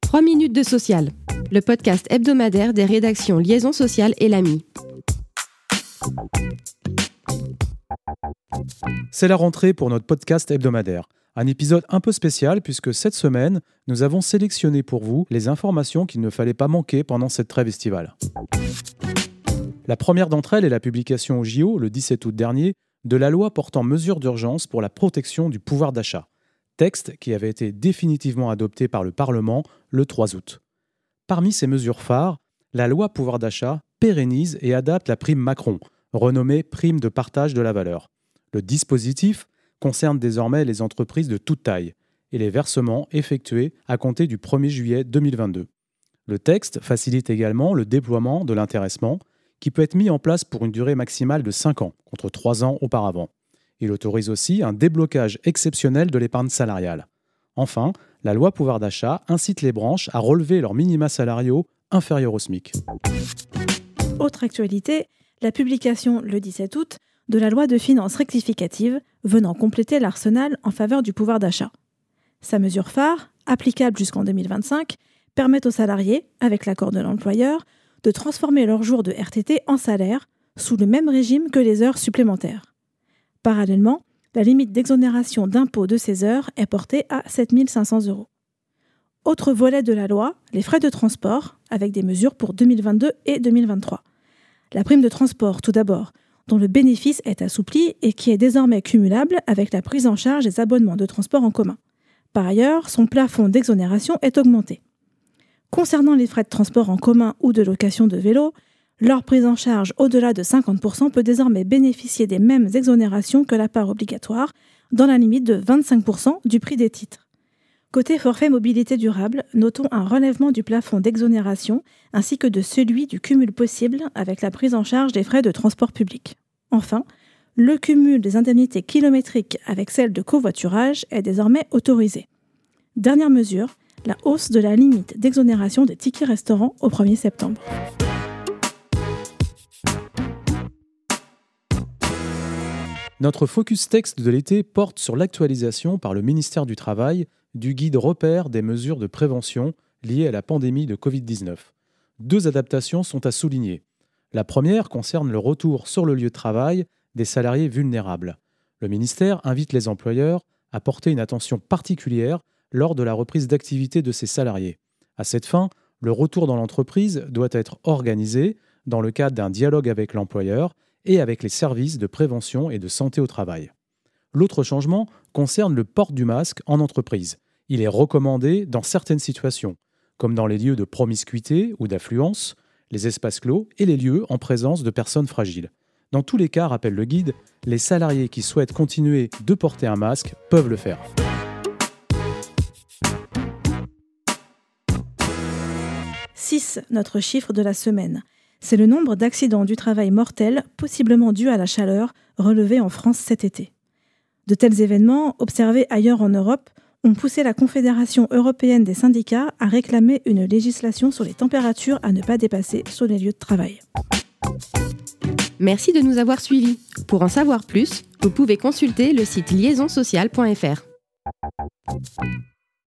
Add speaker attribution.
Speaker 1: 3 minutes de social, le podcast hebdomadaire des rédactions Liaison sociale et l'AMI.
Speaker 2: C'est la rentrée pour notre podcast hebdomadaire. Un épisode un peu spécial puisque cette semaine, nous avons sélectionné pour vous les informations qu'il ne fallait pas manquer pendant cette trêve estivale. La première d'entre elles est la publication au JO, le 17 août dernier, de la loi portant mesures d'urgence pour la protection du pouvoir d'achat, texte qui avait été définitivement adopté par le Parlement le 3 août. Parmi ces mesures phares, la loi pouvoir d'achat pérennise et adapte la prime Macron, renommée prime de partage de la valeur. Le dispositif concerne désormais les entreprises de toute taille et les versements effectués à compter du 1er juillet 2022. Le texte facilite également le déploiement de l'intéressement qui peut être mis en place pour une durée maximale de 5 ans, contre 3 ans auparavant. Il autorise aussi un déblocage exceptionnel de l'épargne salariale. Enfin, la loi pouvoir d'achat incite les branches à relever leurs minima salariaux inférieurs au SMIC.
Speaker 3: Autre actualité, la publication le 17 août de la loi de finances rectificative venant compléter l'arsenal en faveur du pouvoir d'achat. Sa mesure phare, applicable jusqu'en 2025, permet aux salariés, avec l'accord de l'employeur, de transformer leurs jours de RTT en salaire sous le même régime que les heures supplémentaires. Parallèlement, la limite d'exonération d'impôt de ces heures est portée à 7 500 euros. Autre volet de la loi, les frais de transport, avec des mesures pour 2022 et 2023. La prime de transport, tout d'abord, dont le bénéfice est assoupli et qui est désormais cumulable avec la prise en charge des abonnements de transport en commun. Par ailleurs, son plafond d'exonération est augmenté. Concernant les frais de transport en commun ou de location de vélo, leur prise en charge au-delà de 50% peut désormais bénéficier des mêmes exonérations que la part obligatoire, dans la limite de 25% du prix des titres. Côté forfait mobilité durable, notons un relèvement du plafond d'exonération ainsi que de celui du cumul possible avec la prise en charge des frais de transport public. Enfin, le cumul des indemnités kilométriques avec celle de covoiturage est désormais autorisé. Dernière mesure, la hausse de la limite d'exonération des tickets restaurants au 1er septembre.
Speaker 2: Notre focus texte de l'été porte sur l'actualisation par le ministère du Travail du guide repère des mesures de prévention liées à la pandémie de Covid-19. Deux adaptations sont à souligner. La première concerne le retour sur le lieu de travail des salariés vulnérables. Le ministère invite les employeurs à porter une attention particulière lors de la reprise d'activité de ces salariés. À cette fin, le retour dans l'entreprise doit être organisé dans le cadre d'un dialogue avec l'employeur et avec les services de prévention et de santé au travail. L'autre changement concerne le port du masque en entreprise. Il est recommandé dans certaines situations, comme dans les lieux de promiscuité ou d'affluence, les espaces clos et les lieux en présence de personnes fragiles. Dans tous les cas, rappelle le guide, les salariés qui souhaitent continuer de porter un masque peuvent le faire.
Speaker 3: 6, notre chiffre de la semaine. C'est le nombre d'accidents du travail mortels, possiblement dus à la chaleur, relevés en France cet été. De tels événements, observés ailleurs en Europe, ont poussé la Confédération européenne des syndicats à réclamer une législation sur les températures à ne pas dépasser sur les lieux de travail.
Speaker 1: Merci de nous avoir suivis. Pour en savoir plus, vous pouvez consulter le site liaisonsocial.fr.